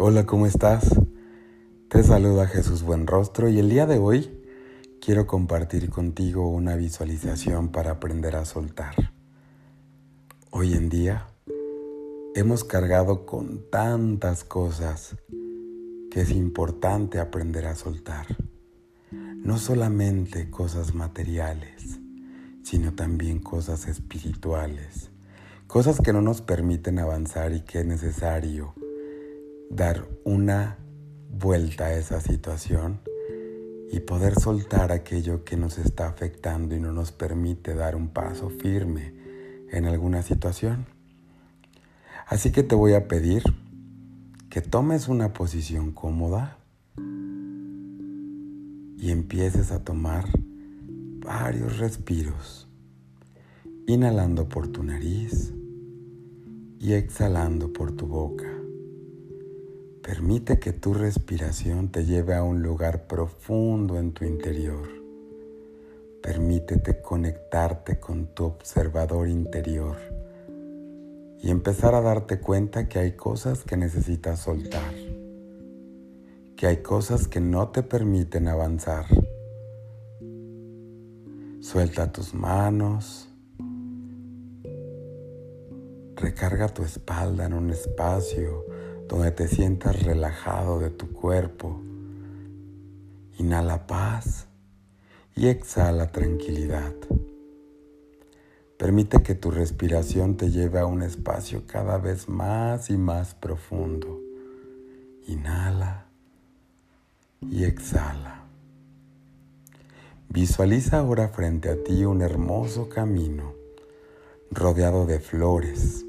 Hola, ¿cómo estás? Te saluda Jesús Buenrostro y el día de hoy quiero compartir contigo una visualización para aprender a soltar. Hoy en día hemos cargado con tantas cosas que es importante aprender a soltar. No solamente cosas materiales, sino también cosas espirituales, cosas que no nos permiten avanzar y que es necesario dar una vuelta a esa situación y poder soltar aquello que nos está afectando y no nos permite dar un paso firme en alguna situación. Así que te voy a pedir que tomes una posición cómoda y empieces a tomar varios respiros, inhalando por tu nariz y exhalando por tu boca. Permite que tu respiración te lleve a un lugar profundo en tu interior. Permítete conectarte con tu observador interior y empezar a darte cuenta que hay cosas que necesitas soltar, que hay cosas que no te permiten avanzar. Suelta tus manos, recarga tu espalda en un espacio donde te sientas relajado de tu cuerpo. Inhala paz y exhala tranquilidad. Permite que tu respiración te lleve a un espacio cada vez más y más profundo. Inhala y exhala. Visualiza ahora frente a ti un hermoso camino rodeado de flores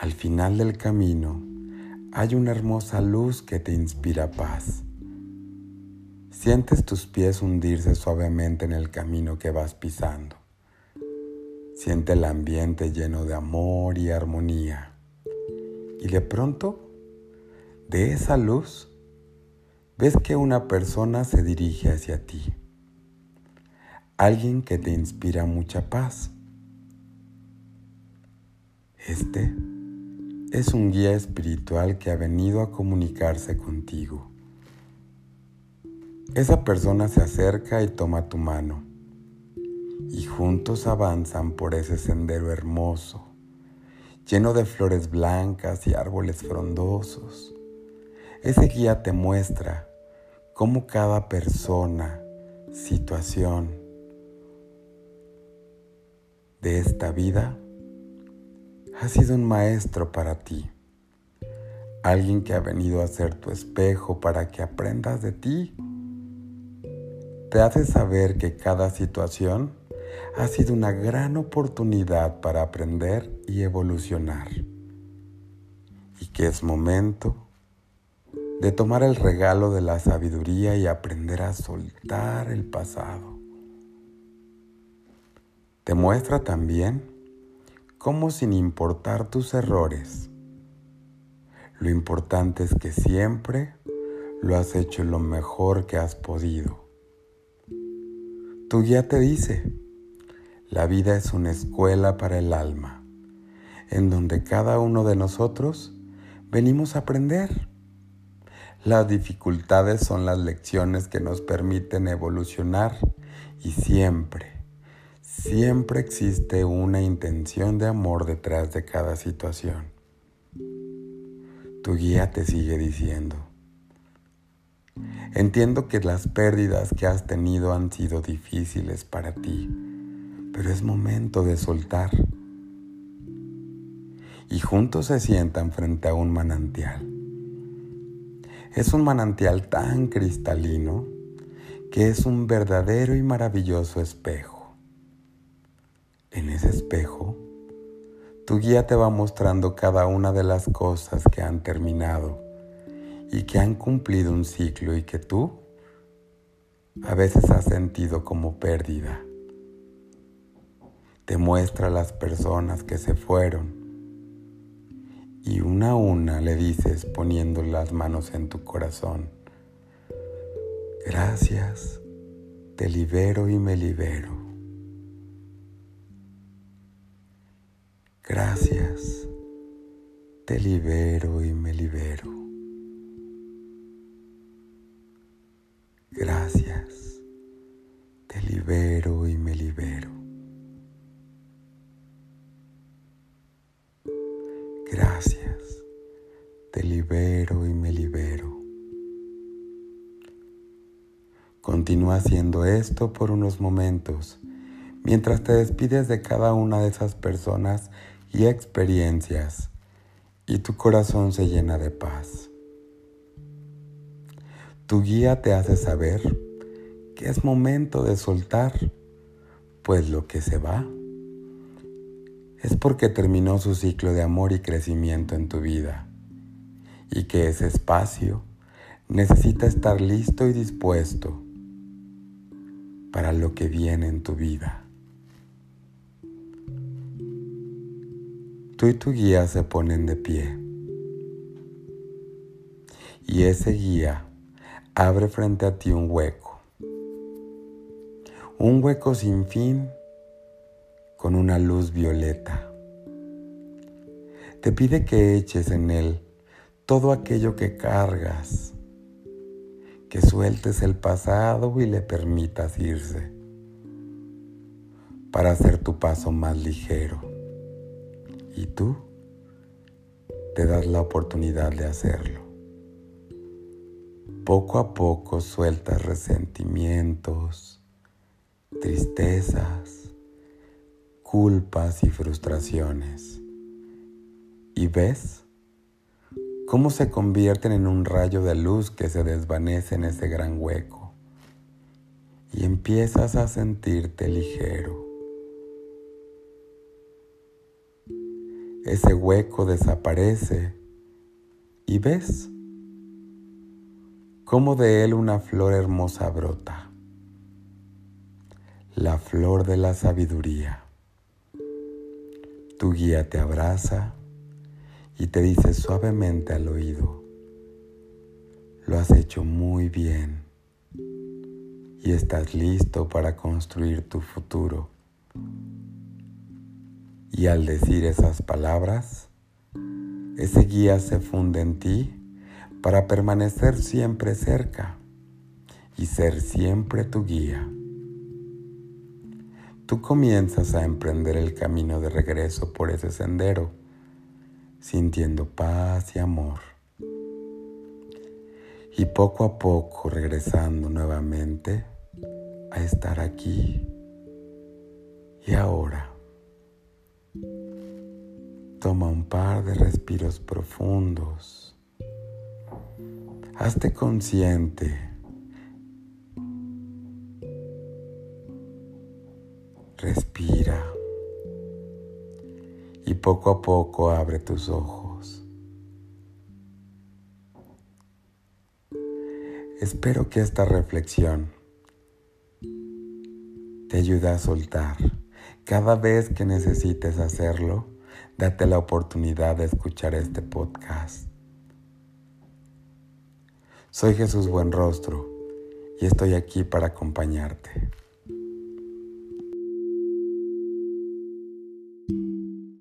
al final del camino hay una hermosa luz que te inspira paz. Sientes tus pies hundirse suavemente en el camino que vas pisando. Siente el ambiente lleno de amor y armonía. Y de pronto, de esa luz, ves que una persona se dirige hacia ti. Alguien que te inspira mucha paz. Este es un guía espiritual que ha venido a comunicarse contigo. Esa persona se acerca y toma tu mano y juntos avanzan por ese sendero hermoso, lleno de flores blancas y árboles frondosos. Ese guía te muestra cómo cada persona, situación de esta vida ha sido un maestro para ti, alguien que ha venido a ser tu espejo para que aprendas de ti. Te hace saber que cada situación ha sido una gran oportunidad para aprender y evolucionar y que es momento de tomar el regalo de la sabiduría y aprender a soltar el pasado. Te muestra también como sin importar tus errores. Lo importante es que siempre lo has hecho lo mejor que has podido. Tu guía te dice, la vida es una escuela para el alma, en donde cada uno de nosotros venimos a aprender. Las dificultades son las lecciones que nos permiten evolucionar y siempre, Siempre existe una intención de amor detrás de cada situación. Tu guía te sigue diciendo, entiendo que las pérdidas que has tenido han sido difíciles para ti, pero es momento de soltar. Y juntos se sientan frente a un manantial. Es un manantial tan cristalino que es un verdadero y maravilloso espejo. En ese espejo, tu guía te va mostrando cada una de las cosas que han terminado y que han cumplido un ciclo y que tú a veces has sentido como pérdida. Te muestra las personas que se fueron y una a una le dices poniendo las manos en tu corazón, gracias, te libero y me libero. Gracias. te libero y me libero. Gracias, te libero y me libero. Gracias, te libero y me libero. Continúa haciendo esto por unos momentos mientras te despides de cada una de esas personas y experiencias y tu corazón se llena de paz. Tu guía te hace saber que es momento de soltar, pues lo que se va es porque terminó su ciclo de amor y crecimiento en tu vida y que ese espacio necesita estar listo y dispuesto para lo que viene en tu vida. Tú y tu guía se ponen de pie. Y ese guía abre frente a ti un hueco. Un hueco sin fin con una luz violeta. Te pide que eches en él todo aquello que cargas, que sueltes el pasado y le permitas irse para hacer tu paso más ligero y tú te das la oportunidad de hacerlo. Poco a poco sueltas resentimientos, tristezas, culpas y frustraciones. Y ves cómo se convierten en un rayo de luz que se desvanece en ese gran hueco. Y empiezas a sentirte ligero ese hueco desaparece y ves cómo de él una flor hermosa brota, la flor de la sabiduría. Tu guía te abraza y te dice suavemente al oído, lo has hecho muy bien y estás listo para construir tu futuro. Y al decir esas palabras, ese guía se funde en ti para permanecer siempre cerca y ser siempre tu guía. Tú comienzas a emprender el camino de regreso por ese sendero, sintiendo paz y amor. Y poco a poco regresando nuevamente a estar aquí y ahora. Toma un par de respiros profundos. Hazte consciente. Respira. Y poco a poco abre tus ojos. Espero que esta reflexión te ayude a soltar. Cada vez que necesites hacerlo, date la oportunidad de escuchar este podcast. Soy Jesús Buenrostro y estoy aquí para acompañarte.